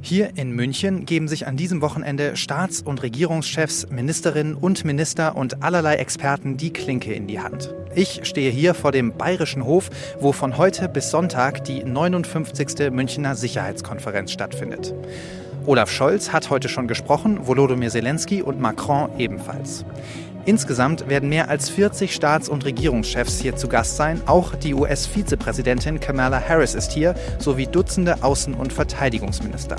Hier in München geben sich an diesem Wochenende Staats- und Regierungschefs, Ministerinnen und Minister und allerlei Experten die Klinke in die Hand. Ich stehe hier vor dem Bayerischen Hof, wo von heute bis Sonntag die 59. Münchner Sicherheitskonferenz stattfindet. Olaf Scholz hat heute schon gesprochen, Volodymyr Zelensky und Macron ebenfalls. Insgesamt werden mehr als 40 Staats- und Regierungschefs hier zu Gast sein. Auch die US-Vizepräsidentin Kamala Harris ist hier, sowie Dutzende Außen- und Verteidigungsminister.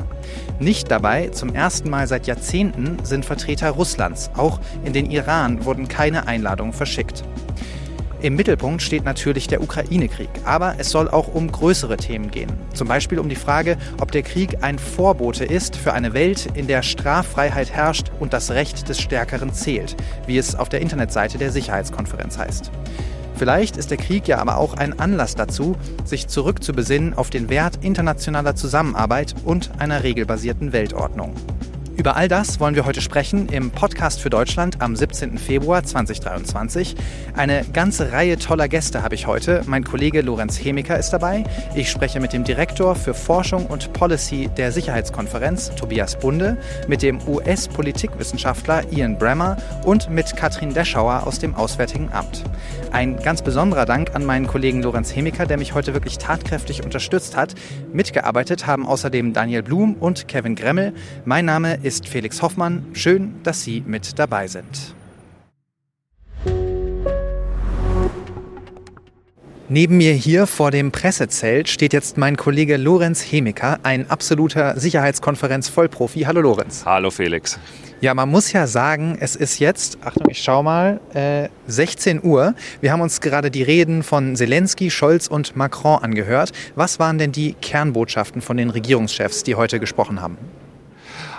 Nicht dabei, zum ersten Mal seit Jahrzehnten, sind Vertreter Russlands. Auch in den Iran wurden keine Einladungen verschickt. Im Mittelpunkt steht natürlich der Ukraine-Krieg, aber es soll auch um größere Themen gehen. Zum Beispiel um die Frage, ob der Krieg ein Vorbote ist für eine Welt, in der Straffreiheit herrscht und das Recht des Stärkeren zählt, wie es auf der Internetseite der Sicherheitskonferenz heißt. Vielleicht ist der Krieg ja aber auch ein Anlass dazu, sich zurückzubesinnen auf den Wert internationaler Zusammenarbeit und einer regelbasierten Weltordnung. Über all das wollen wir heute sprechen im Podcast für Deutschland am 17. Februar 2023. Eine ganze Reihe toller Gäste habe ich heute. Mein Kollege Lorenz Hemiker ist dabei. Ich spreche mit dem Direktor für Forschung und Policy der Sicherheitskonferenz, Tobias Bunde, mit dem US-Politikwissenschaftler Ian Bremmer und mit Katrin Deschauer aus dem Auswärtigen Amt. Ein ganz besonderer Dank an meinen Kollegen Lorenz Hemiker, der mich heute wirklich tatkräftig unterstützt hat. Mitgearbeitet haben außerdem Daniel Blum und Kevin Gremmel. Mein Name ist Felix Hoffmann. Schön, dass Sie mit dabei sind. Neben mir hier vor dem Pressezelt steht jetzt mein Kollege Lorenz Hemiker, ein absoluter Sicherheitskonferenz-Vollprofi. Hallo Lorenz. Hallo Felix. Ja, man muss ja sagen, es ist jetzt, Achtung, ich schau mal, äh, 16 Uhr. Wir haben uns gerade die Reden von Zelensky, Scholz und Macron angehört. Was waren denn die Kernbotschaften von den Regierungschefs, die heute gesprochen haben?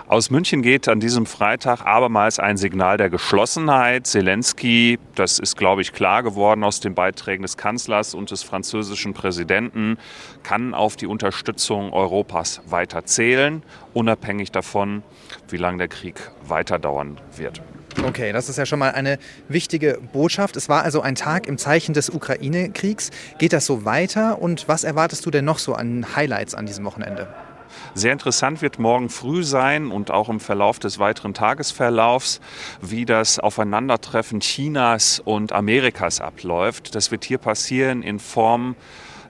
Aus München geht an diesem Freitag abermals ein Signal der Geschlossenheit. Zelensky, das ist, glaube ich, klar geworden aus den Beiträgen des Kanzlers und des französischen Präsidenten, kann auf die Unterstützung Europas weiter zählen, unabhängig davon, wie lange der Krieg weiter dauern wird. Okay, das ist ja schon mal eine wichtige Botschaft. Es war also ein Tag im Zeichen des Ukraine-Kriegs. Geht das so weiter und was erwartest du denn noch so an Highlights an diesem Wochenende? Sehr interessant wird morgen früh sein und auch im Verlauf des weiteren Tagesverlaufs, wie das Aufeinandertreffen Chinas und Amerikas abläuft. Das wird hier passieren in Form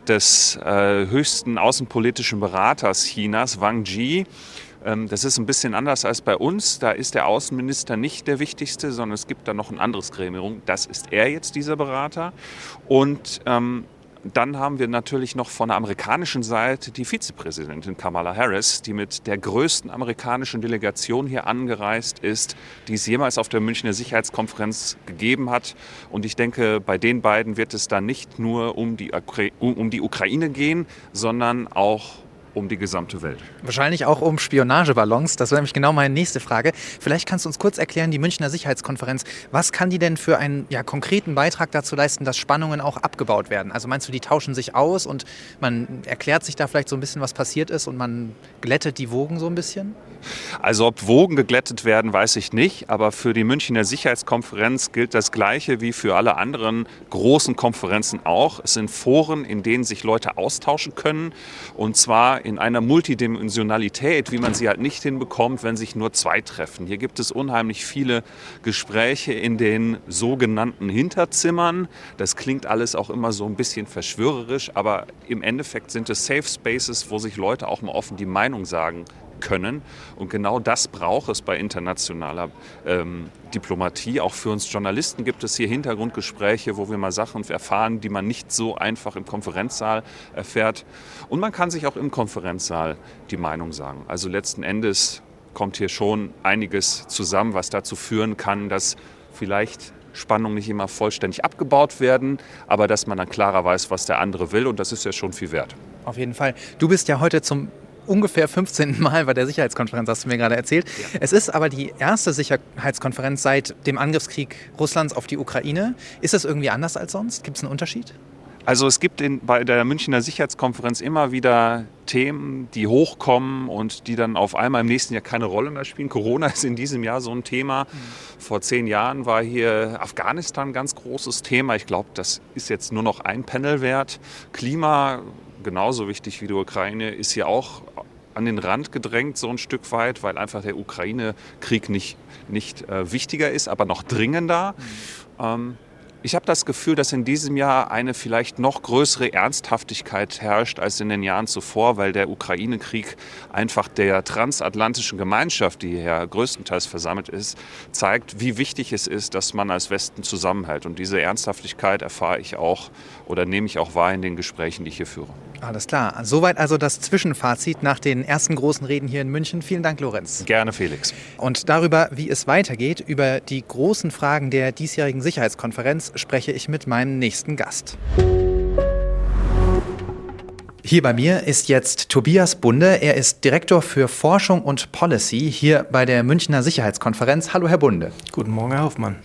des äh, höchsten außenpolitischen Beraters Chinas, Wang Yi. Ähm, das ist ein bisschen anders als bei uns. Da ist der Außenminister nicht der wichtigste, sondern es gibt da noch ein anderes Gremium. Das ist er jetzt, dieser Berater. Und ähm, dann haben wir natürlich noch von der amerikanischen Seite die Vizepräsidentin Kamala Harris, die mit der größten amerikanischen Delegation hier angereist ist, die es jemals auf der Münchner Sicherheitskonferenz gegeben hat. Und ich denke, bei den beiden wird es dann nicht nur um die, um die Ukraine gehen, sondern auch um die gesamte Welt. Wahrscheinlich auch um Spionageballons. Das wäre nämlich genau meine nächste Frage. Vielleicht kannst du uns kurz erklären, die Münchner Sicherheitskonferenz, was kann die denn für einen ja, konkreten Beitrag dazu leisten, dass Spannungen auch abgebaut werden? Also meinst du, die tauschen sich aus und man erklärt sich da vielleicht so ein bisschen, was passiert ist und man glättet die Wogen so ein bisschen? Also ob Wogen geglättet werden, weiß ich nicht. Aber für die Münchner Sicherheitskonferenz gilt das Gleiche wie für alle anderen großen Konferenzen auch. Es sind Foren, in denen sich Leute austauschen können. Und zwar in einer Multidimensionalität, wie man sie halt nicht hinbekommt, wenn sich nur zwei treffen. Hier gibt es unheimlich viele Gespräche in den sogenannten Hinterzimmern. Das klingt alles auch immer so ein bisschen verschwörerisch, aber im Endeffekt sind es Safe Spaces, wo sich Leute auch mal offen die Meinung sagen können. Und genau das braucht es bei internationaler ähm, Diplomatie. Auch für uns Journalisten gibt es hier Hintergrundgespräche, wo wir mal Sachen erfahren, die man nicht so einfach im Konferenzsaal erfährt. Und man kann sich auch im Konferenzsaal die Meinung sagen. Also letzten Endes kommt hier schon einiges zusammen, was dazu führen kann, dass vielleicht Spannungen nicht immer vollständig abgebaut werden, aber dass man dann klarer weiß, was der andere will und das ist ja schon viel wert. Auf jeden Fall. Du bist ja heute zum ungefähr 15. Mal bei der Sicherheitskonferenz, hast du mir gerade erzählt. Ja. Es ist aber die erste Sicherheitskonferenz seit dem Angriffskrieg Russlands auf die Ukraine. Ist das irgendwie anders als sonst? Gibt es einen Unterschied? Also es gibt in, bei der Münchner Sicherheitskonferenz immer wieder Themen, die hochkommen und die dann auf einmal im nächsten Jahr keine Rolle mehr spielen. Corona ist in diesem Jahr so ein Thema. Mhm. Vor zehn Jahren war hier Afghanistan ein ganz großes Thema. Ich glaube, das ist jetzt nur noch ein Panel wert. Klima, genauso wichtig wie die Ukraine, ist hier auch an den Rand gedrängt, so ein Stück weit, weil einfach der Ukraine-Krieg nicht, nicht äh, wichtiger ist, aber noch dringender. Ähm, ich habe das Gefühl, dass in diesem Jahr eine vielleicht noch größere Ernsthaftigkeit herrscht als in den Jahren zuvor, weil der Ukraine-Krieg einfach der transatlantischen Gemeinschaft, die hier größtenteils versammelt ist, zeigt, wie wichtig es ist, dass man als Westen zusammenhält. Und diese Ernsthaftigkeit erfahre ich auch oder nehme ich auch wahr in den Gesprächen, die ich hier führe. Alles klar. Soweit also das Zwischenfazit nach den ersten großen Reden hier in München. Vielen Dank, Lorenz. Gerne, Felix. Und darüber, wie es weitergeht, über die großen Fragen der diesjährigen Sicherheitskonferenz, spreche ich mit meinem nächsten Gast. Hier bei mir ist jetzt Tobias Bunde. Er ist Direktor für Forschung und Policy hier bei der Münchner Sicherheitskonferenz. Hallo, Herr Bunde. Guten Morgen, Herr Hoffmann.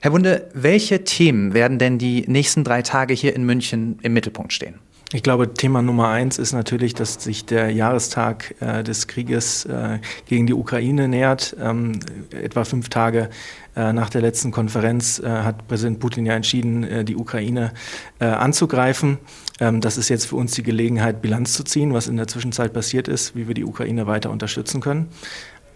Herr Bunde, welche Themen werden denn die nächsten drei Tage hier in München im Mittelpunkt stehen? Ich glaube, Thema Nummer eins ist natürlich, dass sich der Jahrestag äh, des Krieges äh, gegen die Ukraine nähert. Ähm, etwa fünf Tage äh, nach der letzten Konferenz äh, hat Präsident Putin ja entschieden, äh, die Ukraine äh, anzugreifen. Ähm, das ist jetzt für uns die Gelegenheit, Bilanz zu ziehen, was in der Zwischenzeit passiert ist, wie wir die Ukraine weiter unterstützen können.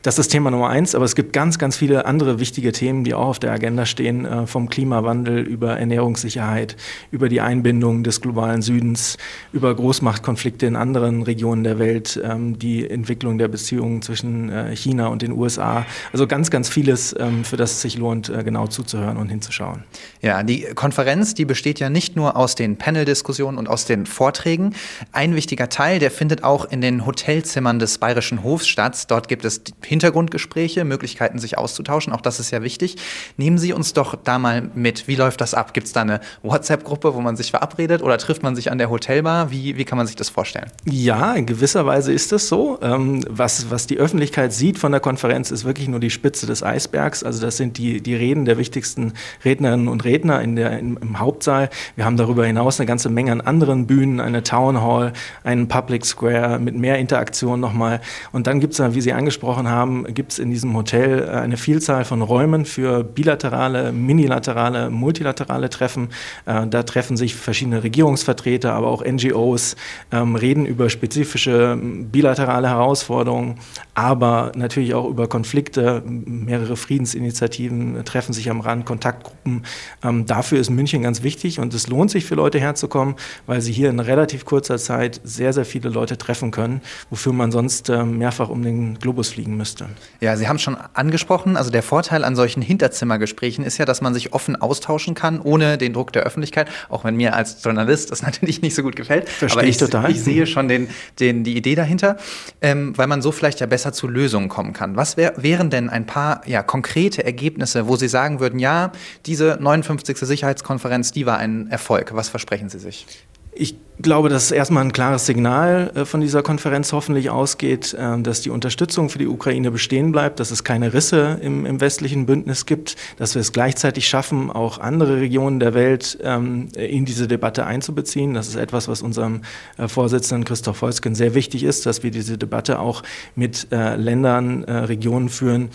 Das ist Thema Nummer eins, aber es gibt ganz, ganz viele andere wichtige Themen, die auch auf der Agenda stehen, äh, vom Klimawandel über Ernährungssicherheit, über die Einbindung des globalen Südens, über Großmachtkonflikte in anderen Regionen der Welt, ähm, die Entwicklung der Beziehungen zwischen äh, China und den USA. Also ganz, ganz vieles, ähm, für das es sich lohnt, äh, genau zuzuhören und hinzuschauen. Ja, die Konferenz, die besteht ja nicht nur aus den Panel-Diskussionen und aus den Vorträgen. Ein wichtiger Teil, der findet auch in den Hotelzimmern des Bayerischen Hofs statt. Dort gibt es Hintergrundgespräche, Möglichkeiten, sich auszutauschen. Auch das ist ja wichtig. Nehmen Sie uns doch da mal mit. Wie läuft das ab? Gibt es da eine WhatsApp-Gruppe, wo man sich verabredet oder trifft man sich an der Hotelbar? Wie, wie kann man sich das vorstellen? Ja, in gewisser Weise ist das so. Ähm, was, was die Öffentlichkeit sieht von der Konferenz, ist wirklich nur die Spitze des Eisbergs. Also das sind die, die Reden der wichtigsten Rednerinnen und Redner in der, im, im Hauptsaal. Wir haben darüber hinaus eine ganze Menge an anderen Bühnen, eine Town Hall, einen Public Square mit mehr Interaktion nochmal. Und dann gibt es, wie Sie angesprochen haben, haben, gibt es in diesem Hotel äh, eine Vielzahl von Räumen für bilaterale, minilaterale, multilaterale Treffen. Äh, da treffen sich verschiedene Regierungsvertreter, aber auch NGOs, ähm, reden über spezifische bilaterale Herausforderungen, aber natürlich auch über Konflikte. Mehrere Friedensinitiativen treffen sich am Rand, Kontaktgruppen. Ähm, dafür ist München ganz wichtig und es lohnt sich für Leute herzukommen, weil sie hier in relativ kurzer Zeit sehr, sehr viele Leute treffen können, wofür man sonst ähm, mehrfach um den Globus fliegen müsste müsste. Ja, Sie haben es schon angesprochen. Also der Vorteil an solchen Hinterzimmergesprächen ist ja, dass man sich offen austauschen kann, ohne den Druck der Öffentlichkeit. Auch wenn mir als Journalist das natürlich nicht so gut gefällt. Verstehe Aber ich, total. Ich sehe schon den, den, die Idee dahinter, ähm, weil man so vielleicht ja besser zu Lösungen kommen kann. Was wär, wären denn ein paar ja, konkrete Ergebnisse, wo Sie sagen würden, ja, diese 59. Sicherheitskonferenz, die war ein Erfolg. Was versprechen Sie sich? Ich glaube, dass erstmal ein klares Signal äh, von dieser Konferenz hoffentlich ausgeht, äh, dass die Unterstützung für die Ukraine bestehen bleibt, dass es keine Risse im, im westlichen Bündnis gibt, dass wir es gleichzeitig schaffen, auch andere Regionen der Welt ähm, in diese Debatte einzubeziehen. Das ist etwas, was unserem äh, Vorsitzenden Christoph Holzken sehr wichtig ist, dass wir diese Debatte auch mit Ländern, Regionen führen,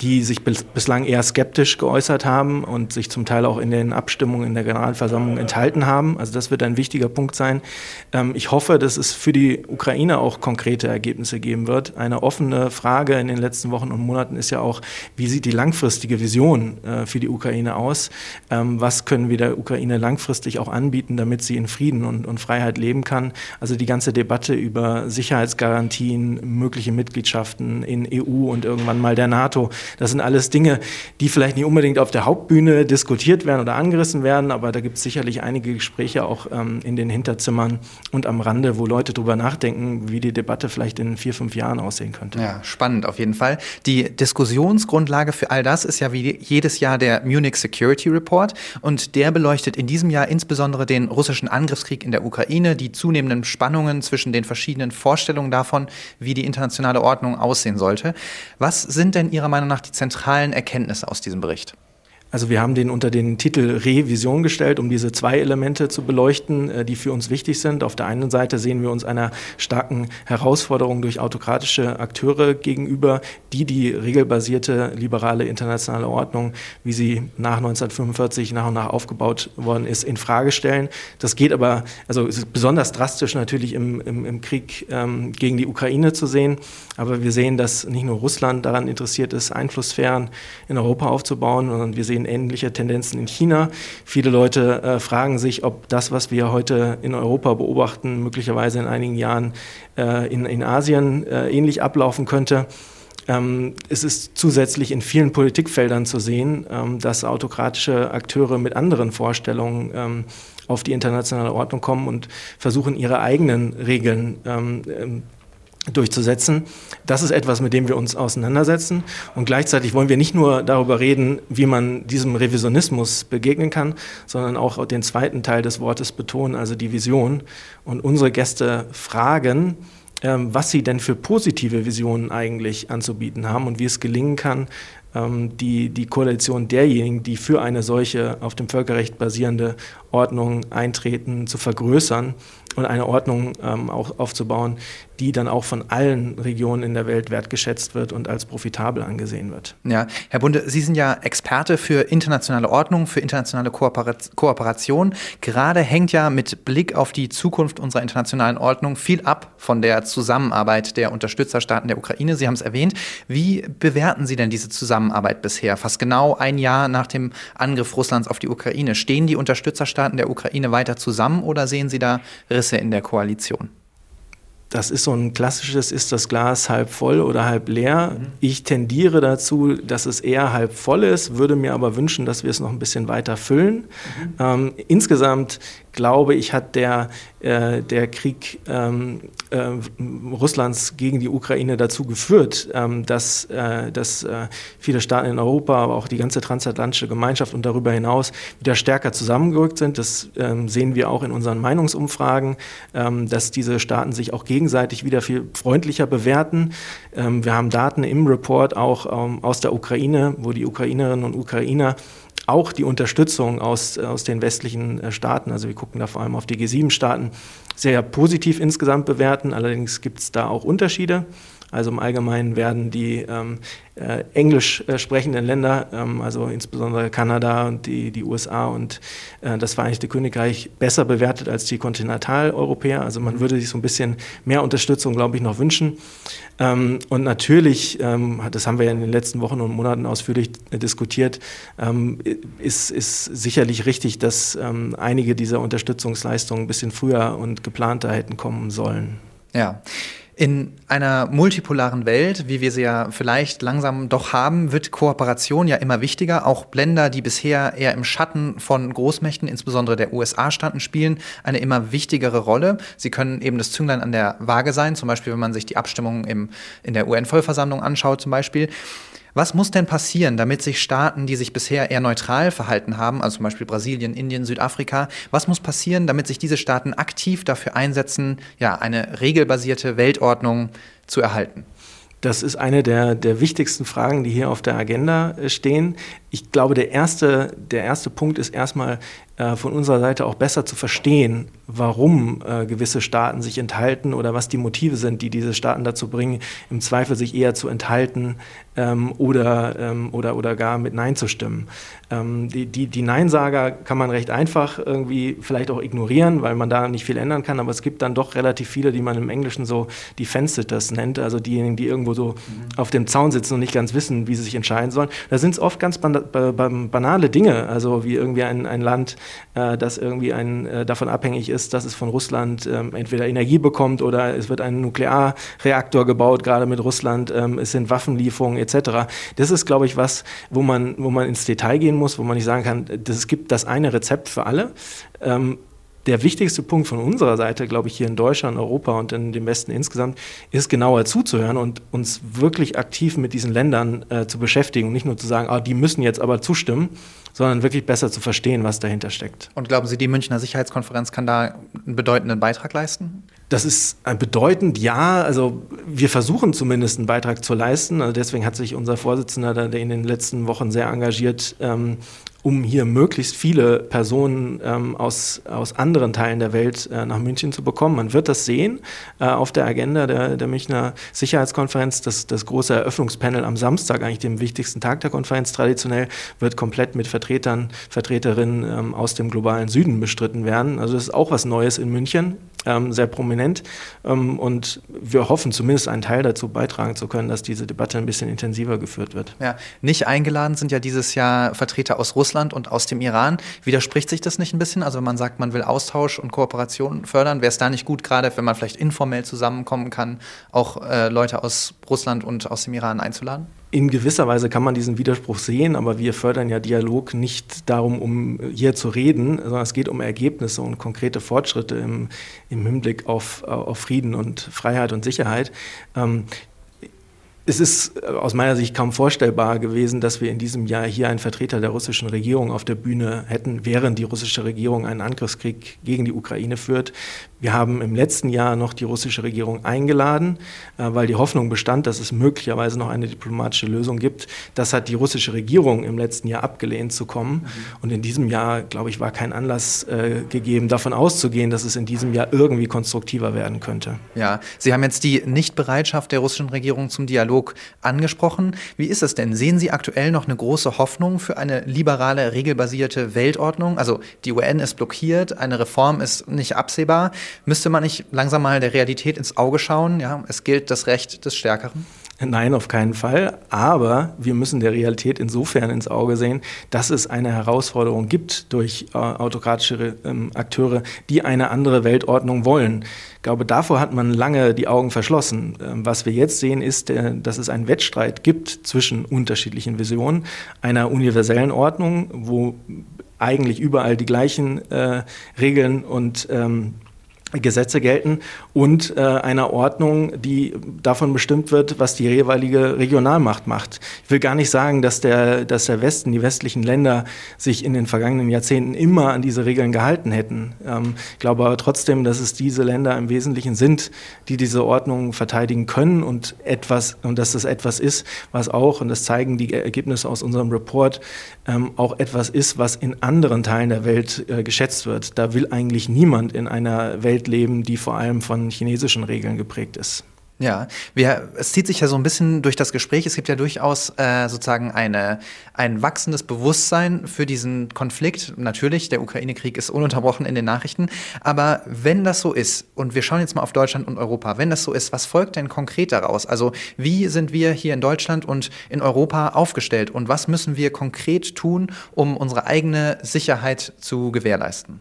die sich bislang eher skeptisch geäußert haben und sich zum Teil auch in den Abstimmungen in der Generalversammlung enthalten haben. Also das wird ein wichtiger Punkt sein. Ähm, ich hoffe, dass es für die Ukraine auch konkrete Ergebnisse geben wird. Eine offene Frage in den letzten Wochen und Monaten ist ja auch, wie sieht die langfristige Vision äh, für die Ukraine aus? Ähm, was können wir der Ukraine langfristig auch anbieten, damit sie in Frieden und, und Freiheit leben kann? Also die ganze Debatte über Sicherheitsgarantien, mögliche Mitgliedschaften in EU und irgendwann mal der NATO, das sind alles Dinge, die vielleicht nicht unbedingt auf der Hauptbühne diskutiert werden oder angerissen werden, aber da gibt es sicherlich einige Gespräche auch ähm, in den Hinterzimmern und am Rande, wo Leute darüber nachdenken, wie die Debatte vielleicht in vier, fünf Jahren aussehen könnte. Ja, spannend auf jeden Fall. Die Diskussionsgrundlage für all das ist ja wie jedes Jahr der Munich Security Report und der beleuchtet in diesem Jahr insbesondere den russischen Angriffskrieg in der Ukraine, die zunehmenden Spannungen zwischen den verschiedenen Vorstellungen davon, wie die internationale Ordnung aussehen sollte. Was sind denn Ihrer Meinung nach die zentralen Erkenntnisse aus diesem Bericht? Also wir haben den unter den Titel Revision gestellt, um diese zwei Elemente zu beleuchten, äh, die für uns wichtig sind. Auf der einen Seite sehen wir uns einer starken Herausforderung durch autokratische Akteure gegenüber, die die regelbasierte liberale internationale Ordnung, wie sie nach 1945 nach und nach aufgebaut worden ist, in Frage stellen. Das geht aber, also es ist besonders drastisch natürlich im, im, im Krieg ähm, gegen die Ukraine zu sehen. Aber wir sehen, dass nicht nur Russland daran interessiert ist, Einflusssphären in Europa aufzubauen, sondern wir sehen ähnliche Tendenzen in China. Viele Leute äh, fragen sich, ob das, was wir heute in Europa beobachten, möglicherweise in einigen Jahren äh, in, in Asien äh, ähnlich ablaufen könnte. Ähm, es ist zusätzlich in vielen Politikfeldern zu sehen, ähm, dass autokratische Akteure mit anderen Vorstellungen ähm, auf die internationale Ordnung kommen und versuchen, ihre eigenen Regeln ähm, ähm, durchzusetzen. Das ist etwas, mit dem wir uns auseinandersetzen. Und gleichzeitig wollen wir nicht nur darüber reden, wie man diesem Revisionismus begegnen kann, sondern auch den zweiten Teil des Wortes betonen, also die Vision. Und unsere Gäste fragen, ähm, was sie denn für positive Visionen eigentlich anzubieten haben und wie es gelingen kann, ähm, die, die Koalition derjenigen, die für eine solche auf dem Völkerrecht basierende Ordnung eintreten, zu vergrößern und eine Ordnung ähm, auch aufzubauen, die dann auch von allen Regionen in der Welt wertgeschätzt wird und als profitabel angesehen wird. Ja, Herr Bunde, Sie sind ja Experte für internationale Ordnung, für internationale Kooperation. Gerade hängt ja mit Blick auf die Zukunft unserer internationalen Ordnung viel ab von der Zusammenarbeit der Unterstützerstaaten der Ukraine. Sie haben es erwähnt. Wie bewerten Sie denn diese Zusammenarbeit bisher? Fast genau ein Jahr nach dem Angriff Russlands auf die Ukraine. Stehen die Unterstützerstaaten der Ukraine weiter zusammen oder sehen Sie da Risse in der Koalition? Das ist so ein klassisches, ist das Glas halb voll oder halb leer. Mhm. Ich tendiere dazu, dass es eher halb voll ist, würde mir aber wünschen, dass wir es noch ein bisschen weiter füllen. Mhm. Ähm, insgesamt glaube ich, hat der, äh, der Krieg ähm, äh, Russlands gegen die Ukraine dazu geführt, ähm, dass, äh, dass äh, viele Staaten in Europa, aber auch die ganze transatlantische Gemeinschaft und darüber hinaus wieder stärker zusammengerückt sind. Das ähm, sehen wir auch in unseren Meinungsumfragen, ähm, dass diese Staaten sich auch gegenseitig wieder viel freundlicher bewerten. Ähm, wir haben Daten im Report auch ähm, aus der Ukraine, wo die Ukrainerinnen und Ukrainer auch die Unterstützung aus, aus den westlichen äh, Staaten, also wir gucken da vor allem auf die G7-Staaten, sehr positiv insgesamt bewerten. Allerdings gibt es da auch Unterschiede. Also im Allgemeinen werden die ähm, äh, englisch äh, sprechenden Länder, ähm, also insbesondere Kanada und die, die USA und äh, das Vereinigte Königreich, besser bewertet als die Kontinentaleuropäer. Also man würde sich so ein bisschen mehr Unterstützung, glaube ich, noch wünschen. Ähm, und natürlich, ähm, das haben wir ja in den letzten Wochen und Monaten ausführlich äh, diskutiert, ähm, ist, ist sicherlich richtig, dass ähm, einige dieser Unterstützungsleistungen ein bisschen früher und geplanter hätten kommen sollen. Ja. In einer multipolaren Welt, wie wir sie ja vielleicht langsam doch haben, wird Kooperation ja immer wichtiger. Auch Länder, die bisher eher im Schatten von Großmächten, insbesondere der USA, standen, spielen eine immer wichtigere Rolle. Sie können eben das Zünglein an der Waage sein, zum Beispiel, wenn man sich die Abstimmungen im, in der UN-Vollversammlung anschaut, zum Beispiel. Was muss denn passieren, damit sich Staaten, die sich bisher eher neutral verhalten haben, also zum Beispiel Brasilien, Indien, Südafrika, was muss passieren, damit sich diese Staaten aktiv dafür einsetzen, ja, eine regelbasierte Weltordnung zu erhalten? Das ist eine der, der wichtigsten Fragen, die hier auf der Agenda äh, stehen. Ich glaube, der erste, der erste Punkt ist erstmal von unserer Seite auch besser zu verstehen, warum äh, gewisse Staaten sich enthalten oder was die Motive sind, die diese Staaten dazu bringen, im Zweifel sich eher zu enthalten ähm, oder, ähm, oder, oder gar mit Nein zu stimmen. Ähm, die, die, die Neinsager kann man recht einfach irgendwie vielleicht auch ignorieren, weil man da nicht viel ändern kann, aber es gibt dann doch relativ viele, die man im Englischen so Defense-Sitters nennt, also diejenigen, die irgendwo so mhm. auf dem Zaun sitzen und nicht ganz wissen, wie sie sich entscheiden sollen. Da sind es oft ganz banale Dinge, also wie irgendwie ein, ein Land, äh, das irgendwie ein, äh, davon abhängig ist, dass es von Russland ähm, entweder Energie bekommt oder es wird ein Nuklearreaktor gebaut, gerade mit Russland, ähm, es sind Waffenlieferungen etc. Das ist, glaube ich, was, wo man, wo man ins Detail gehen muss, wo man nicht sagen kann, es gibt das eine Rezept für alle. Ähm, der wichtigste Punkt von unserer Seite, glaube ich, hier in Deutschland, Europa und in dem Westen insgesamt, ist genauer zuzuhören und uns wirklich aktiv mit diesen Ländern äh, zu beschäftigen und nicht nur zu sagen, ah, die müssen jetzt aber zustimmen, sondern wirklich besser zu verstehen, was dahinter steckt. Und glauben Sie, die Münchner Sicherheitskonferenz kann da einen bedeutenden Beitrag leisten? Das ist bedeutend, ja. Also wir versuchen zumindest einen Beitrag zu leisten. Also deswegen hat sich unser Vorsitzender, der in den letzten Wochen sehr engagiert, ähm, um hier möglichst viele Personen ähm, aus, aus anderen Teilen der Welt äh, nach München zu bekommen. Man wird das sehen äh, auf der Agenda der, der Münchner Sicherheitskonferenz. Das, das große Eröffnungspanel am Samstag, eigentlich dem wichtigsten Tag der Konferenz traditionell, wird komplett mit Vertretern, Vertreterinnen ähm, aus dem globalen Süden bestritten werden. Also das ist auch was Neues in München ähm, sehr prominent. Ähm, und wir hoffen zumindest einen Teil dazu beitragen zu können, dass diese Debatte ein bisschen intensiver geführt wird. Ja, nicht eingeladen sind ja dieses Jahr Vertreter aus Russland und aus dem Iran. Widerspricht sich das nicht ein bisschen? Also wenn man sagt, man will Austausch und Kooperation fördern, wäre es da nicht gut, gerade wenn man vielleicht informell zusammenkommen kann, auch äh, Leute aus Russland und aus dem Iran einzuladen? In gewisser Weise kann man diesen Widerspruch sehen, aber wir fördern ja Dialog nicht darum, um hier zu reden, sondern es geht um Ergebnisse und konkrete Fortschritte im, im Hinblick auf, auf Frieden und Freiheit und Sicherheit. Ähm, es ist äh, aus meiner Sicht kaum vorstellbar gewesen, dass wir in diesem Jahr hier einen Vertreter der russischen Regierung auf der Bühne hätten, während die russische Regierung einen Angriffskrieg gegen die Ukraine führt. Wir haben im letzten Jahr noch die russische Regierung eingeladen, äh, weil die Hoffnung bestand, dass es möglicherweise noch eine diplomatische Lösung gibt. Das hat die russische Regierung im letzten Jahr abgelehnt zu kommen. Mhm. Und in diesem Jahr, glaube ich, war kein Anlass äh, gegeben, davon auszugehen, dass es in diesem Jahr irgendwie konstruktiver werden könnte. Ja, Sie haben jetzt die Nichtbereitschaft der russischen Regierung zum Dialog angesprochen. Wie ist es denn? Sehen Sie aktuell noch eine große Hoffnung für eine liberale, regelbasierte Weltordnung? Also die UN ist blockiert, eine Reform ist nicht absehbar. Müsste man nicht langsam mal der Realität ins Auge schauen? Ja, es gilt das Recht des Stärkeren. Nein, auf keinen Fall. Aber wir müssen der Realität insofern ins Auge sehen, dass es eine Herausforderung gibt durch äh, autokratische ähm, Akteure, die eine andere Weltordnung wollen. Ich glaube, davor hat man lange die Augen verschlossen. Ähm, was wir jetzt sehen, ist, äh, dass es einen Wettstreit gibt zwischen unterschiedlichen Visionen einer universellen Ordnung, wo eigentlich überall die gleichen äh, Regeln und ähm, Gesetze gelten und äh, einer Ordnung, die davon bestimmt wird, was die jeweilige Regionalmacht macht. Ich will gar nicht sagen, dass der, dass der Westen, die westlichen Länder sich in den vergangenen Jahrzehnten immer an diese Regeln gehalten hätten. Ähm, ich glaube aber trotzdem, dass es diese Länder im Wesentlichen sind, die diese Ordnung verteidigen können und etwas, und dass das etwas ist, was auch, und das zeigen die Ergebnisse aus unserem Report, ähm, auch etwas ist, was in anderen Teilen der Welt äh, geschätzt wird. Da will eigentlich niemand in einer Welt leben, die vor allem von chinesischen Regeln geprägt ist. Ja, wir, es zieht sich ja so ein bisschen durch das Gespräch. Es gibt ja durchaus äh, sozusagen eine, ein wachsendes Bewusstsein für diesen Konflikt. Natürlich, der Ukraine-Krieg ist ununterbrochen in den Nachrichten. Aber wenn das so ist, und wir schauen jetzt mal auf Deutschland und Europa, wenn das so ist, was folgt denn konkret daraus? Also wie sind wir hier in Deutschland und in Europa aufgestellt? Und was müssen wir konkret tun, um unsere eigene Sicherheit zu gewährleisten?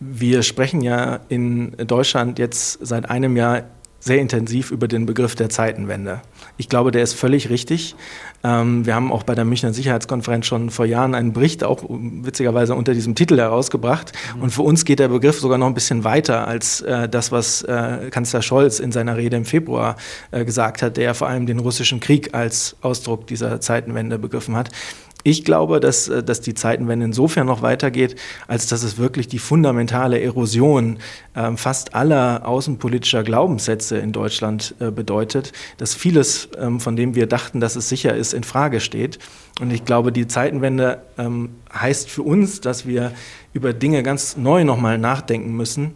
Wir sprechen ja in Deutschland jetzt seit einem Jahr sehr intensiv über den Begriff der Zeitenwende. Ich glaube, der ist völlig richtig. Ähm, wir haben auch bei der Münchner Sicherheitskonferenz schon vor Jahren einen Bericht, auch witzigerweise unter diesem Titel herausgebracht. Mhm. Und für uns geht der Begriff sogar noch ein bisschen weiter als äh, das, was äh, Kanzler Scholz in seiner Rede im Februar äh, gesagt hat, der vor allem den russischen Krieg als Ausdruck dieser Zeitenwende begriffen hat. Ich glaube, dass, äh, dass die Zeitenwende insofern noch weitergeht, als dass es wirklich die fundamentale Erosion äh, fast aller außenpolitischer Glaubenssätze in Deutschland äh, bedeutet, dass vieles, ähm, von dem wir dachten, dass es sicher ist, in Frage steht. Und ich glaube, die Zeitenwende ähm, heißt für uns, dass wir über Dinge ganz neu nochmal nachdenken müssen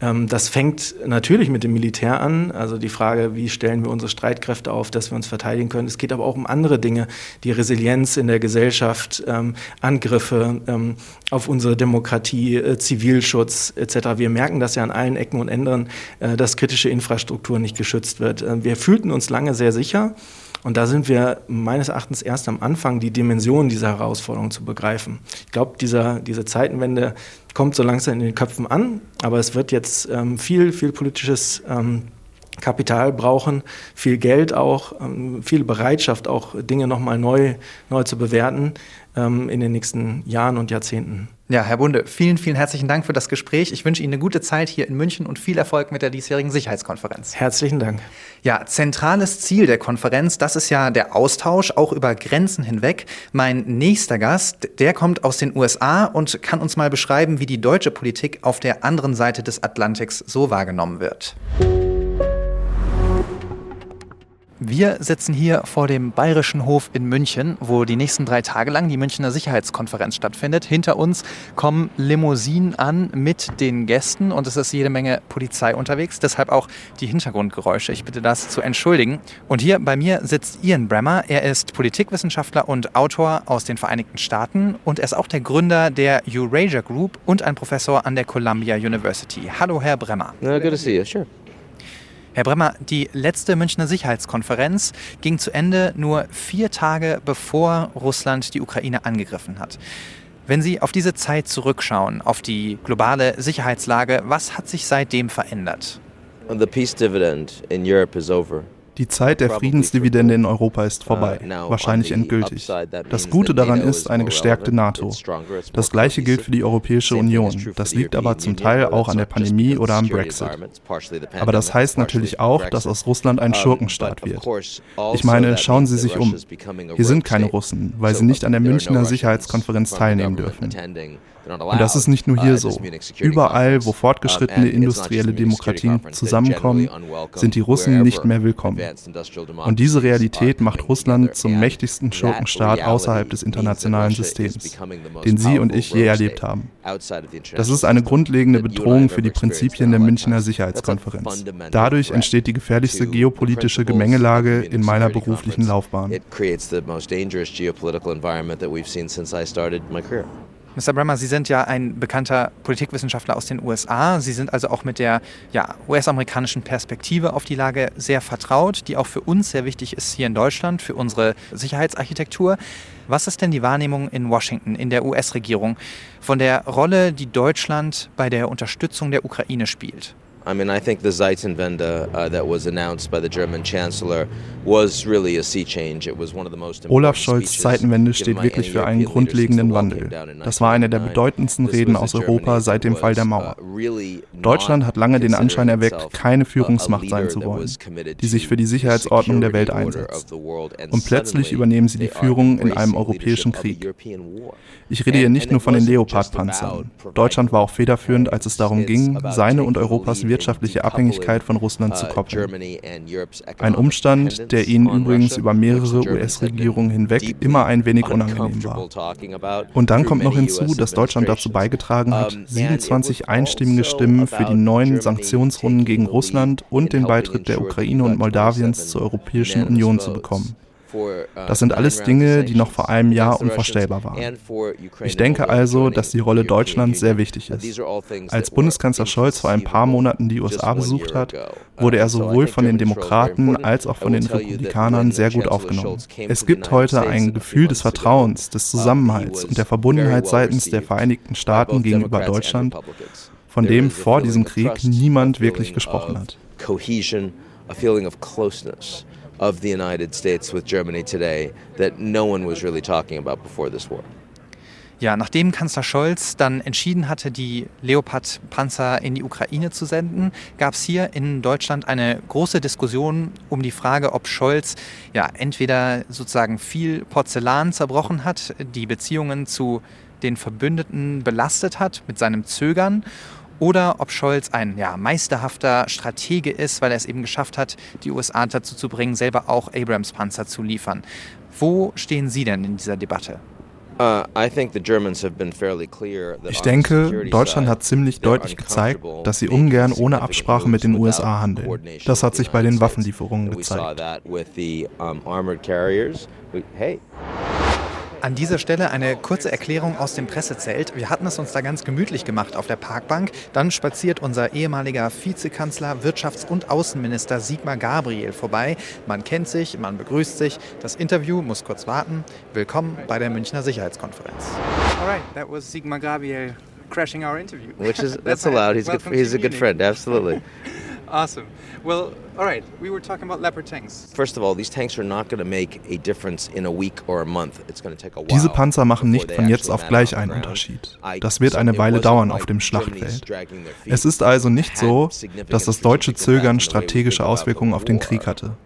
das fängt natürlich mit dem Militär an, also die Frage, wie stellen wir unsere Streitkräfte auf, dass wir uns verteidigen können. Es geht aber auch um andere Dinge, die Resilienz in der Gesellschaft, ähm, Angriffe ähm, auf unsere Demokratie, äh, Zivilschutz etc. Wir merken das ja an allen Ecken und Enden, äh, dass kritische Infrastruktur nicht geschützt wird. Wir fühlten uns lange sehr sicher. Und da sind wir meines Erachtens erst am Anfang, die Dimension dieser Herausforderung zu begreifen. Ich glaube, diese Zeitenwende kommt so langsam in den Köpfen an, aber es wird jetzt ähm, viel, viel politisches ähm, Kapital brauchen, viel Geld auch, ähm, viel Bereitschaft auch, Dinge nochmal neu, neu zu bewerten ähm, in den nächsten Jahren und Jahrzehnten. Ja, Herr Bunde, vielen, vielen herzlichen Dank für das Gespräch. Ich wünsche Ihnen eine gute Zeit hier in München und viel Erfolg mit der diesjährigen Sicherheitskonferenz. Herzlichen Dank. Ja, zentrales Ziel der Konferenz, das ist ja der Austausch, auch über Grenzen hinweg. Mein nächster Gast, der kommt aus den USA und kann uns mal beschreiben, wie die deutsche Politik auf der anderen Seite des Atlantiks so wahrgenommen wird. Wir sitzen hier vor dem Bayerischen Hof in München, wo die nächsten drei Tage lang die Münchner Sicherheitskonferenz stattfindet. Hinter uns kommen Limousinen an mit den Gästen und es ist jede Menge Polizei unterwegs. Deshalb auch die Hintergrundgeräusche. Ich bitte das zu entschuldigen. Und hier bei mir sitzt Ian Bremmer. Er ist Politikwissenschaftler und Autor aus den Vereinigten Staaten und er ist auch der Gründer der Eurasia Group und ein Professor an der Columbia University. Hallo, Herr Bremmer. Uh, good to see you. Sure. Herr Bremmer, die letzte Münchner Sicherheitskonferenz ging zu Ende nur vier Tage bevor Russland die Ukraine angegriffen hat. Wenn Sie auf diese Zeit zurückschauen, auf die globale Sicherheitslage, was hat sich seitdem verändert? The peace dividend in Europe is over. Die Zeit der Friedensdividende in Europa ist vorbei, wahrscheinlich endgültig. Das Gute daran ist eine gestärkte NATO. Das gleiche gilt für die Europäische Union. Das liegt aber zum Teil auch an der Pandemie oder am Brexit. Aber das heißt natürlich auch, dass aus Russland ein Schurkenstaat wird. Ich meine, schauen Sie sich um. Hier sind keine Russen, weil sie nicht an der Münchner Sicherheitskonferenz teilnehmen dürfen. Und das ist nicht nur hier so. Überall, wo fortgeschrittene industrielle Demokratien zusammenkommen, sind die Russen nicht mehr willkommen. Und diese Realität macht Russland zum mächtigsten Schurkenstaat außerhalb des internationalen Systems, den Sie und ich je erlebt haben. Das ist eine grundlegende Bedrohung für die Prinzipien der Münchner Sicherheitskonferenz. Dadurch entsteht die gefährlichste geopolitische Gemengelage in meiner beruflichen Laufbahn. Mr. Bremer, Sie sind ja ein bekannter Politikwissenschaftler aus den USA. Sie sind also auch mit der ja, US-amerikanischen Perspektive auf die Lage sehr vertraut, die auch für uns sehr wichtig ist hier in Deutschland, für unsere Sicherheitsarchitektur. Was ist denn die Wahrnehmung in Washington, in der US-Regierung, von der Rolle, die Deutschland bei der Unterstützung der Ukraine spielt? I mean, I think the Zeitenwende uh, that was announced by the German Chancellor was really a sea change. It was one of the most Olaf Scholz Zeitenwende steht wirklich für einen grundlegenden Wandel. Das war eine der bedeutendsten Reden aus Europa seit dem Fall der Mauer. Deutschland hat lange den Anschein erweckt, keine Führungsmacht sein zu wollen, die sich für die Sicherheitsordnung der Welt einsetzt. Und plötzlich übernehmen sie die Führung in einem europäischen Krieg. Ich rede hier nicht nur von den Leopard-Panzern. Deutschland war auch federführend, als es darum ging, seine und Europas wirtschaftliche Abhängigkeit von Russland zu koppeln. Ein Umstand, der ihnen übrigens über mehrere US-Regierungen hinweg immer ein wenig unangenehm war. Und dann kommt noch hinzu, dass Deutschland dazu beigetragen hat, 27 einstimmige Stimmen für die neuen Sanktionsrunden gegen Russland und den Beitritt der Ukraine und Moldawiens zur Europäischen Union zu bekommen. Das sind alles Dinge, die noch vor einem Jahr unvorstellbar waren. Ich denke also, dass die Rolle Deutschlands sehr wichtig ist. Als Bundeskanzler Scholz vor ein paar Monaten die USA besucht hat, wurde er sowohl von den Demokraten als auch von den Republikanern sehr gut aufgenommen. Es gibt heute ein Gefühl des Vertrauens, des Zusammenhalts und der Verbundenheit seitens der Vereinigten Staaten gegenüber Deutschland, von dem vor diesem Krieg niemand wirklich gesprochen hat. Of the United States with Germany today that no one was really talking about before this war. Ja, nachdem Kanzler Scholz dann entschieden hatte, die Leopard-Panzer in die Ukraine zu senden, gab es hier in Deutschland eine große Diskussion um die Frage, ob Scholz ja entweder sozusagen viel Porzellan zerbrochen hat, die Beziehungen zu den Verbündeten belastet hat mit seinem Zögern oder ob Scholz ein ja, meisterhafter Stratege ist, weil er es eben geschafft hat, die USA dazu zu bringen, selber auch Abrams-Panzer zu liefern. Wo stehen Sie denn in dieser Debatte? Uh, ich denke, Deutschland hat ziemlich deutlich gezeigt, dass sie ungern ohne Absprache mit den USA handeln. Das hat sich bei den Waffenlieferungen gezeigt. An dieser Stelle eine kurze Erklärung aus dem Pressezelt. Wir hatten es uns da ganz gemütlich gemacht auf der Parkbank. Dann spaziert unser ehemaliger Vizekanzler, Wirtschafts- und Außenminister Sigmar Gabriel vorbei. Man kennt sich, man begrüßt sich. Das Interview muss kurz warten. Willkommen bei der Münchner Sicherheitskonferenz. All right, that was Sigmar Gabriel crashing our interview. Which is that's allowed. He's good. He's a good friend. Absolutely. Awesome. Well, All right, we were talking about Leopard tanks. First of all, these tanks are not going to make a difference in a week or a month. It's going to take a while. Diese Panzer machen nicht von jetzt auf gleich einen Unterschied. Das wird eine Weile dauern auf dem Schlachtfeld. Es ist also nicht so, dass das deutsche Zögern strategische Auswirkungen auf den Krieg hatte.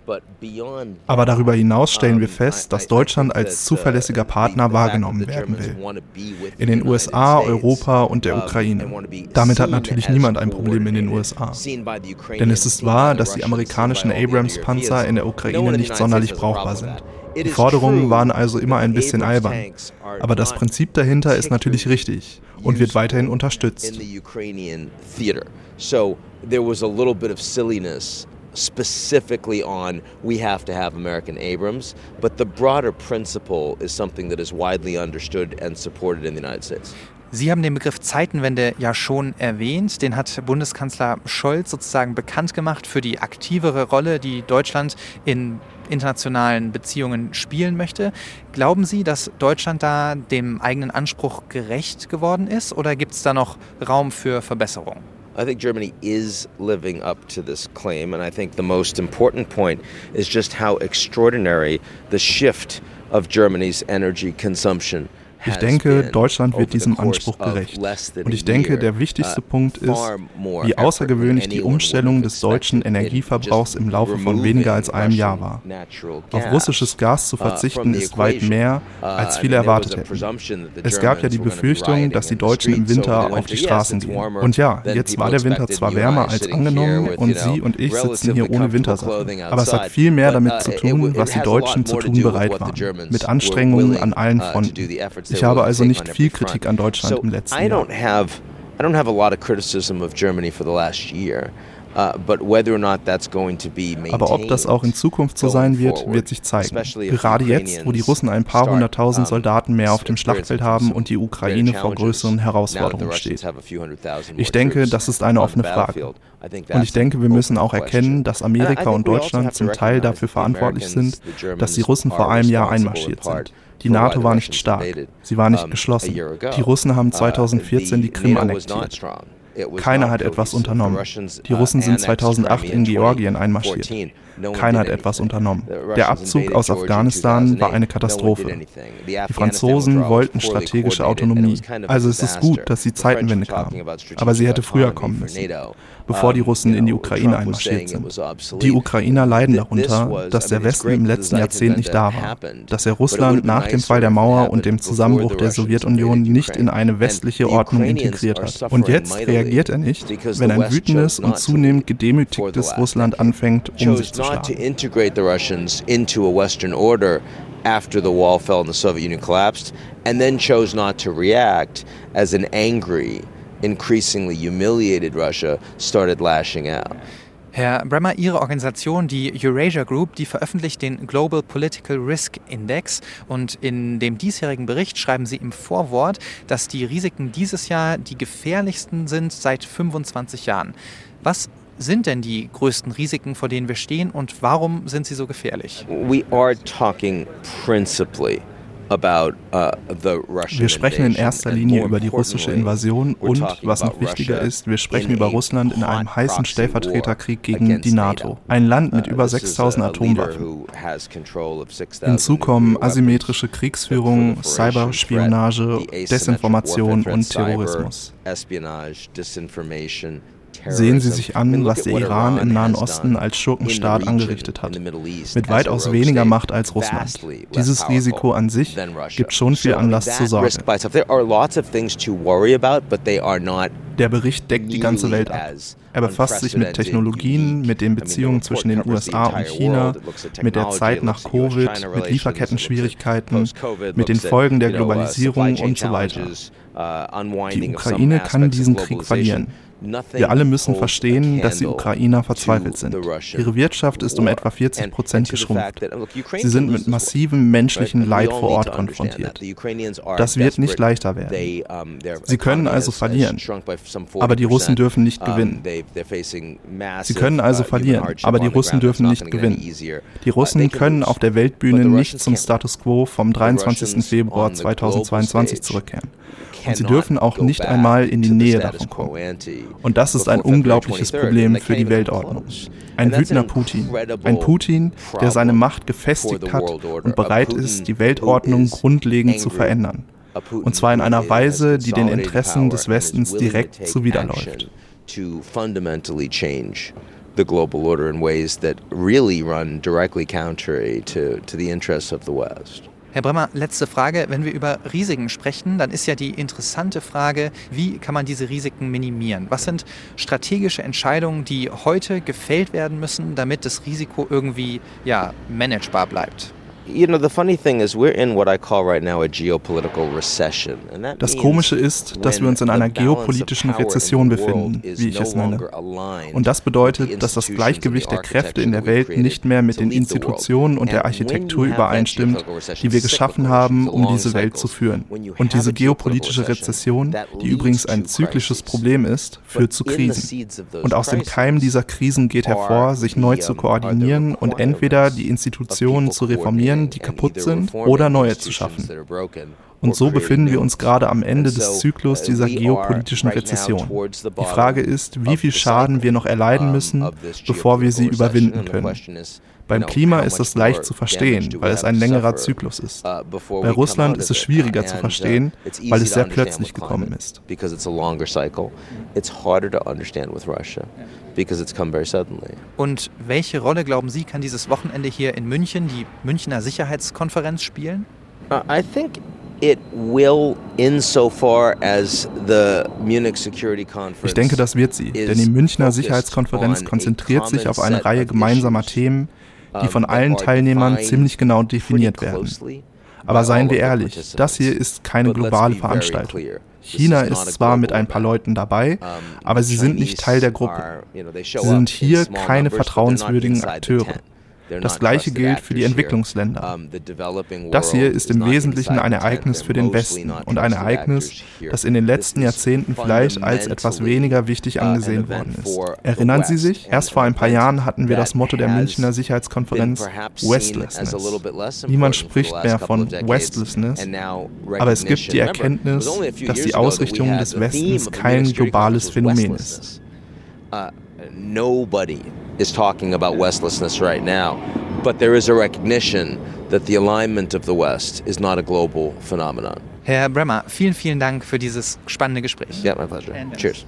Aber darüber hinaus stellen wir fest, dass Deutschland als zuverlässiger Partner wahrgenommen werden will. In den USA, Europa und der Ukraine. Damit hat natürlich niemand ein Problem in den USA. Denn es ist wahr, dass die amerikanischen Abrams-Panzer in der Ukraine nicht sonderlich brauchbar sind. Die Forderungen waren also immer ein bisschen albern. Aber das Prinzip dahinter ist natürlich richtig und wird weiterhin unterstützt. Specifically on we have to have American Abrams, but the broader principle is something that is widely understood and supported in the United States. Sie haben den Begriff Zeitenwende ja schon erwähnt. Den hat Bundeskanzler Scholz sozusagen bekannt gemacht für die aktivere Rolle, die Deutschland in internationalen Beziehungen spielen möchte. Glauben Sie, dass Deutschland da dem eigenen Anspruch gerecht geworden ist oder gibt es da noch Raum für Verbesserung? I think Germany is living up to this claim, and I think the most important point is just how extraordinary the shift of Germany's energy consumption Ich denke, Deutschland wird diesem Anspruch gerecht. Und ich denke, der wichtigste uh, Punkt ist, wie außergewöhnlich die Umstellung des deutschen Energieverbrauchs im Laufe von weniger als einem Jahr war. Auf russisches Gas zu uh, verzichten ist weit mehr, uh, als viele erwartet hätten. Es gab ja die Befürchtung, dass die Deutschen im Winter auf die Straßen gehen. Und ja, jetzt war der Winter zwar wärmer als angenommen und Sie und ich sitzen hier ohne Wintersachen. Aber es hat viel mehr damit zu tun, was die Deutschen zu tun bereit waren. Mit Anstrengungen an allen Fronten. Ich habe also nicht viel Kritik an Deutschland im letzten Jahr. I don't have a lot of criticism of Germany for the last year. Uh, Aber ob das auch in Zukunft so sein wird, wird sich zeigen. Gerade jetzt, wo die Russen ein paar hunderttausend Soldaten mehr auf dem Schlachtfeld haben und die Ukraine vor größeren Herausforderungen steht. Ich denke, das ist eine offene Frage. Und ich denke, wir müssen auch erkennen, dass Amerika und Deutschland zum Teil dafür verantwortlich sind, dass die Russen vor einem Jahr einmarschiert sind. Die NATO war nicht stark, sie war nicht geschlossen. Die Russen haben 2014 uh, die Krim annektiert. Keiner hat etwas unternommen. Die Russen sind 2008 in Georgien einmarschiert. Keiner hat etwas unternommen. Der Abzug aus Afghanistan war eine Katastrophe. Die Franzosen wollten strategische Autonomie. Also es ist gut, dass die Zeitenwende kam. Aber sie hätte früher kommen müssen, bevor die Russen in die Ukraine einmarschiert sind. Die Ukrainer leiden darunter, dass der Westen im letzten Jahrzehnt nicht da war, dass er Russland nach dem Fall der Mauer und dem Zusammenbruch der Sowjetunion nicht in eine westliche Ordnung integriert hat. Und jetzt reagiert er nicht, wenn ein wütendes und zunehmend gedemütigtes Russland anfängt, um sich zu not to integrate the Russians into a Western order after the wall fell and the Soviet Union collapsed, and then chose not to react as an angry, increasingly humiliated Russia started lashing out. Herr Bremer, Ihre Organisation, die Eurasia Group, die veröffentlicht den Global Political Risk Index und in dem diesjährigen Bericht schreiben Sie im Vorwort, dass die Risiken dieses Jahr die gefährlichsten sind seit 25 Jahren. Was sind denn die größten Risiken, vor denen wir stehen und warum sind sie so gefährlich? We are talking principally uh, wir sprechen in erster Linie über die russische Invasion und, was noch wichtiger ist, wir sprechen über Russland in einem heißen Stellvertreterkrieg gegen die NATO, ein Land mit uh, über 6000 Atomwaffen. Hinzu kommen asymmetrische Kriegsführung, Cyberspionage, Desinformation und Terrorismus. Sehen Sie sich an, was der Iran im Nahen Osten als Schurkenstaat angerichtet hat, mit weitaus weniger Macht als Russland. Dieses Risiko an sich gibt schon viel Anlass zur Sorge. Der Bericht deckt die ganze Welt ab. Er befasst sich mit Technologien, mit den Beziehungen zwischen den USA und China, mit der Zeit nach Covid, mit Lieferketten-Schwierigkeiten, mit den Folgen der Globalisierung und so weiter. Die Ukraine kann diesen Krieg verlieren. Wir alle müssen verstehen, dass die Ukrainer verzweifelt sind. Ihre Wirtschaft ist um etwa 40 Prozent geschrumpft. Sie sind mit massivem menschlichen Leid vor Ort konfrontiert. Das wird nicht leichter werden. Sie können also verlieren, aber die Russen dürfen nicht gewinnen. Sie können also uh, verlieren, aber die Russen dürfen nicht gewinnen. Die Russen können auf der Weltbühne nicht zum Status quo vom 23. Februar 2022 zurückkehren. Und sie dürfen auch nicht einmal in die Nähe davon kommen. Und das ist ein unglaubliches Problem für die Weltordnung. Ein wütender Putin. Ein Putin, der seine Macht gefestigt hat und bereit ist, die Weltordnung grundlegend zu verändern. Und zwar in einer Weise, die den Interessen des Westens direkt zuwiderläuft. the global order in ways that really run directly contrary to, to the interests of the West. Herr Bremmer, letzte Frage. Wenn wir über Risiken sprechen, dann ist ja die interessante Frage, wie kann man diese Risiken minimieren? Was sind strategische Entscheidungen, die heute gefällt werden müssen, damit das Risiko irgendwie ja, managebar bleibt? Das Komische ist, dass wir uns in einer geopolitischen Rezession befinden, wie ich es nenne. Und das bedeutet, dass das Gleichgewicht der Kräfte in der Welt nicht mehr mit den Institutionen und der Architektur übereinstimmt, die wir geschaffen haben, um diese Welt zu führen. Und diese geopolitische Rezession, die übrigens ein zyklisches Problem ist, führt zu Krisen. Und aus dem Keim dieser Krisen geht hervor, sich neu zu koordinieren und entweder die Institutionen zu reformieren, reformieren, die kaputt sind, oder neue zu schaffen. Und so befinden wir uns gerade am Ende des Zyklus dieser geopolitischen Rezession. Die Frage ist, wie viel Schaden wir noch erleiden müssen, bevor wir sie überwinden können. Beim Klima ist das leicht zu verstehen, weil es ein längerer Zyklus ist. Bei Russland ist es schwieriger zu verstehen, weil es sehr plötzlich gekommen ist. Und welche Rolle, glauben Sie, kann dieses Wochenende hier in München, die Münchner Sicherheitskonferenz, spielen? Uh, ich denke, das wird sie, denn die Münchner Sicherheitskonferenz konzentriert sich auf eine Reihe gemeinsamer Themen, die von allen Teilnehmern ziemlich genau definiert werden. Aber seien wir ehrlich, das hier ist keine globale Veranstaltung. China ist zwar mit ein paar Leuten dabei, aber sie sind nicht Teil der Gruppe. Sie sind hier keine vertrauenswürdigen Akteure. Das gleiche gilt für die Entwicklungsländer. Das hier ist im Wesentlichen ein Ereignis für den Westen und ein Ereignis, das in den letzten Jahrzehnten vielleicht als etwas weniger wichtig uh, angesehen worden ist. Erinnern Sie sich? Erst vor ein paar Jahren hatten wir das Motto der Münchner Sicherheitskonferenz Westlessness. Niemand spricht mehr von Westlessness, aber es gibt die Erkenntnis, dass die Ausrichtung des Westens kein globales Phänomen ist. Uh, nobody is talking about Westlessness right now, but there is a recognition that the alignment of the West is not a global phenomenon. Herr Bremer, vielen, vielen Dank für dieses spannende Gespräch. Yeah, my pleasure. Cheers.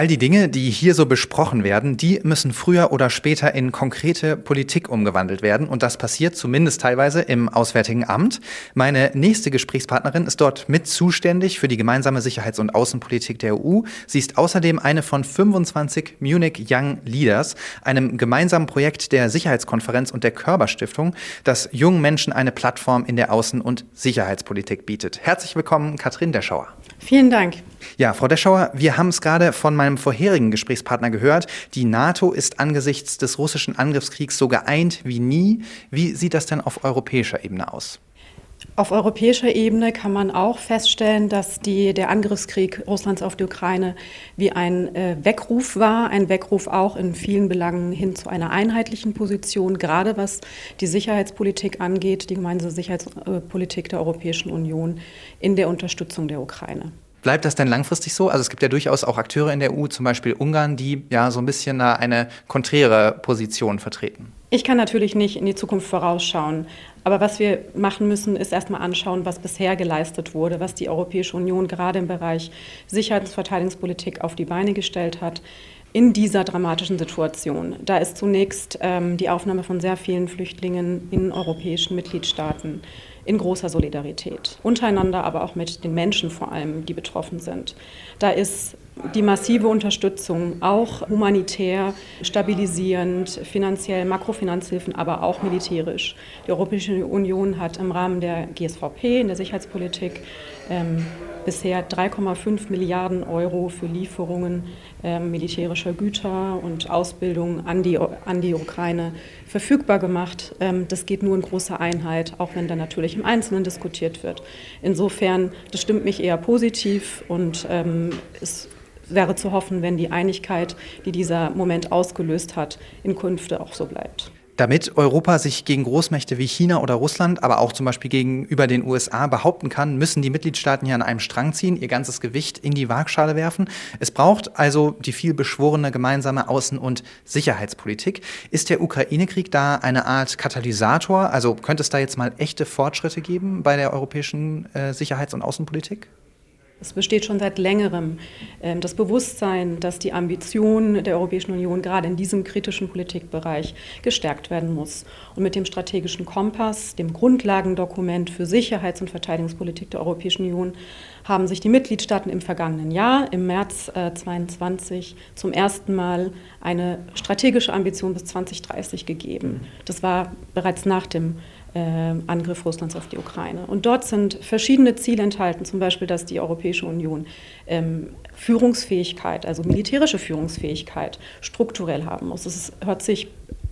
All die Dinge, die hier so besprochen werden, die müssen früher oder später in konkrete Politik umgewandelt werden. Und das passiert zumindest teilweise im Auswärtigen Amt. Meine nächste Gesprächspartnerin ist dort mit zuständig für die gemeinsame Sicherheits- und Außenpolitik der EU. Sie ist außerdem eine von 25 Munich Young Leaders, einem gemeinsamen Projekt der Sicherheitskonferenz und der Körperstiftung, das jungen Menschen eine Plattform in der Außen- und Sicherheitspolitik bietet. Herzlich willkommen, Katrin Deschauer. Vielen Dank. Ja, Frau Deschauer, wir haben es gerade von meinem vorherigen Gesprächspartner gehört. Die NATO ist angesichts des russischen Angriffskriegs so geeint wie nie. Wie sieht das denn auf europäischer Ebene aus? Auf europäischer Ebene kann man auch feststellen, dass die, der Angriffskrieg Russlands auf die Ukraine wie ein äh, Weckruf war, ein Weckruf auch in vielen Belangen hin zu einer einheitlichen Position, gerade was die Sicherheitspolitik angeht, die gemeinsame Sicherheitspolitik der Europäischen Union in der Unterstützung der Ukraine. Bleibt das denn langfristig so? Also es gibt ja durchaus auch Akteure in der EU, zum Beispiel Ungarn, die ja so ein bisschen eine konträre Position vertreten. Ich kann natürlich nicht in die Zukunft vorausschauen. Aber was wir machen müssen, ist erstmal anschauen, was bisher geleistet wurde, was die Europäische Union gerade im Bereich Sicherheits- und Verteidigungspolitik auf die Beine gestellt hat in dieser dramatischen Situation. Da ist zunächst ähm, die Aufnahme von sehr vielen Flüchtlingen in europäischen Mitgliedstaaten in großer Solidarität, untereinander, aber auch mit den Menschen vor allem, die betroffen sind. Da ist die massive Unterstützung, auch humanitär, stabilisierend, finanziell, Makrofinanzhilfen, aber auch militärisch. Die Europäische Union hat im Rahmen der GSVP in der Sicherheitspolitik ähm, bisher 3,5 Milliarden Euro für Lieferungen äh, militärischer Güter und Ausbildung an die, an die Ukraine verfügbar gemacht. Ähm, das geht nur in großer Einheit, auch wenn da natürlich im Einzelnen diskutiert wird. Insofern, das stimmt mich eher positiv und ähm, es wäre zu hoffen, wenn die Einigkeit, die dieser Moment ausgelöst hat, in Künfte auch so bleibt. Damit Europa sich gegen Großmächte wie China oder Russland, aber auch zum Beispiel gegenüber den USA behaupten kann, müssen die Mitgliedstaaten hier an einem Strang ziehen, ihr ganzes Gewicht in die Waagschale werfen. Es braucht also die viel beschworene gemeinsame Außen- und Sicherheitspolitik. Ist der Ukraine-Krieg da eine Art Katalysator? Also könnte es da jetzt mal echte Fortschritte geben bei der europäischen äh, Sicherheits- und Außenpolitik? Es besteht schon seit längerem ähm, das Bewusstsein, dass die Ambition der Europäischen Union gerade in diesem kritischen Politikbereich gestärkt werden muss. Und mit dem strategischen Kompass, dem Grundlagendokument für Sicherheits- und Verteidigungspolitik der Europäischen Union, haben sich die Mitgliedstaaten im vergangenen Jahr, im März 2022, äh, zum ersten Mal eine strategische Ambition bis 2030 gegeben. Das war bereits nach dem Angriff Russlands auf die Ukraine. Und dort sind verschiedene Ziele enthalten, zum Beispiel, dass die Europäische Union ähm, Führungsfähigkeit, also militärische Führungsfähigkeit, strukturell haben muss. Das hört sich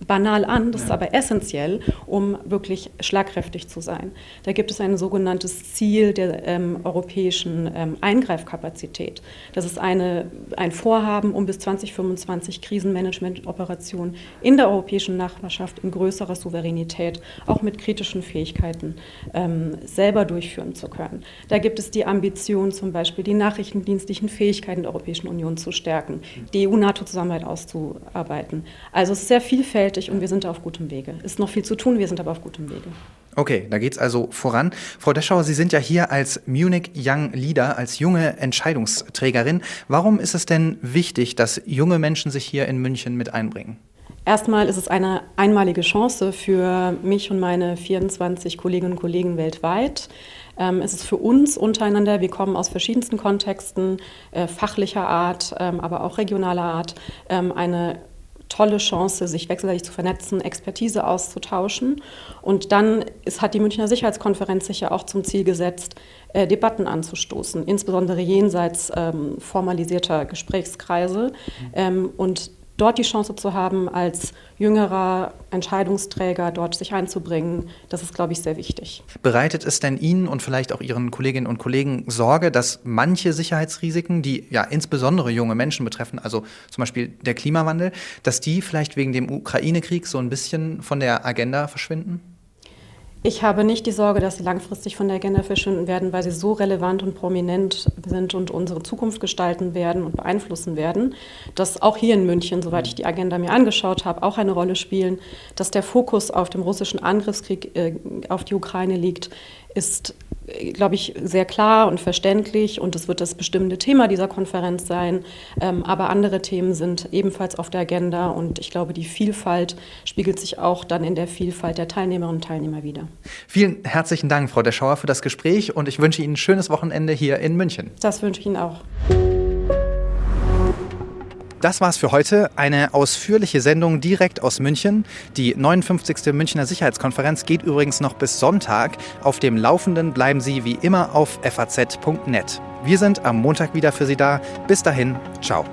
banal an, das ist aber essentiell, um wirklich schlagkräftig zu sein. Da gibt es ein sogenanntes Ziel der ähm, europäischen ähm, Eingreifkapazität. Das ist eine, ein Vorhaben, um bis 2025 Krisenmanagementoperationen in der europäischen Nachbarschaft in größerer Souveränität, auch mit kritischen Fähigkeiten, ähm, selber durchführen zu können. Da gibt es die Ambition, zum Beispiel die nachrichtendienstlichen Fähigkeiten der Europäischen Union zu stärken, die EU-NATO-Zusammenarbeit auszuarbeiten. Also es ist sehr vielfältig vielfältig und wir sind da auf gutem Wege. Es ist noch viel zu tun, wir sind aber auf gutem Wege. Okay, da geht es also voran. Frau Deschauer, Sie sind ja hier als Munich Young Leader, als junge Entscheidungsträgerin. Warum ist es denn wichtig, dass junge Menschen sich hier in München mit einbringen? Erstmal ist es eine einmalige Chance für mich und meine 24 Kolleginnen und Kollegen weltweit. Ähm, es ist für uns untereinander, wir kommen aus verschiedensten Kontexten, äh, fachlicher Art, ähm, aber auch regionaler Art, ähm, eine tolle Chance, sich wechselseitig zu vernetzen, Expertise auszutauschen. Und dann ist, hat die Münchner Sicherheitskonferenz sich ja auch zum Ziel gesetzt, äh, Debatten anzustoßen, insbesondere jenseits ähm, formalisierter Gesprächskreise. Mhm. Ähm, und dort die Chance zu haben, als jüngerer Entscheidungsträger dort sich einzubringen, das ist, glaube ich, sehr wichtig. Bereitet es denn Ihnen und vielleicht auch Ihren Kolleginnen und Kollegen Sorge, dass manche Sicherheitsrisiken, die ja insbesondere junge Menschen betreffen, also zum Beispiel der Klimawandel, dass die vielleicht wegen dem Ukraine-Krieg so ein bisschen von der Agenda verschwinden? Ich habe nicht die Sorge, dass sie langfristig von der Agenda verschwinden werden, weil sie so relevant und prominent sind und unsere Zukunft gestalten werden und beeinflussen werden, dass auch hier in München, soweit ich die Agenda mir angeschaut habe, auch eine Rolle spielen, dass der Fokus auf dem russischen Angriffskrieg äh, auf die Ukraine liegt, ist glaube ich, sehr klar und verständlich und es wird das bestimmende Thema dieser Konferenz sein. Ähm, aber andere Themen sind ebenfalls auf der Agenda und ich glaube, die Vielfalt spiegelt sich auch dann in der Vielfalt der Teilnehmerinnen und Teilnehmer wieder. Vielen herzlichen Dank, Frau Deschauer, für das Gespräch und ich wünsche Ihnen ein schönes Wochenende hier in München. Das wünsche ich Ihnen auch. Das war's für heute. Eine ausführliche Sendung direkt aus München. Die 59. Münchner Sicherheitskonferenz geht übrigens noch bis Sonntag. Auf dem Laufenden bleiben Sie wie immer auf faz.net. Wir sind am Montag wieder für Sie da. Bis dahin, ciao.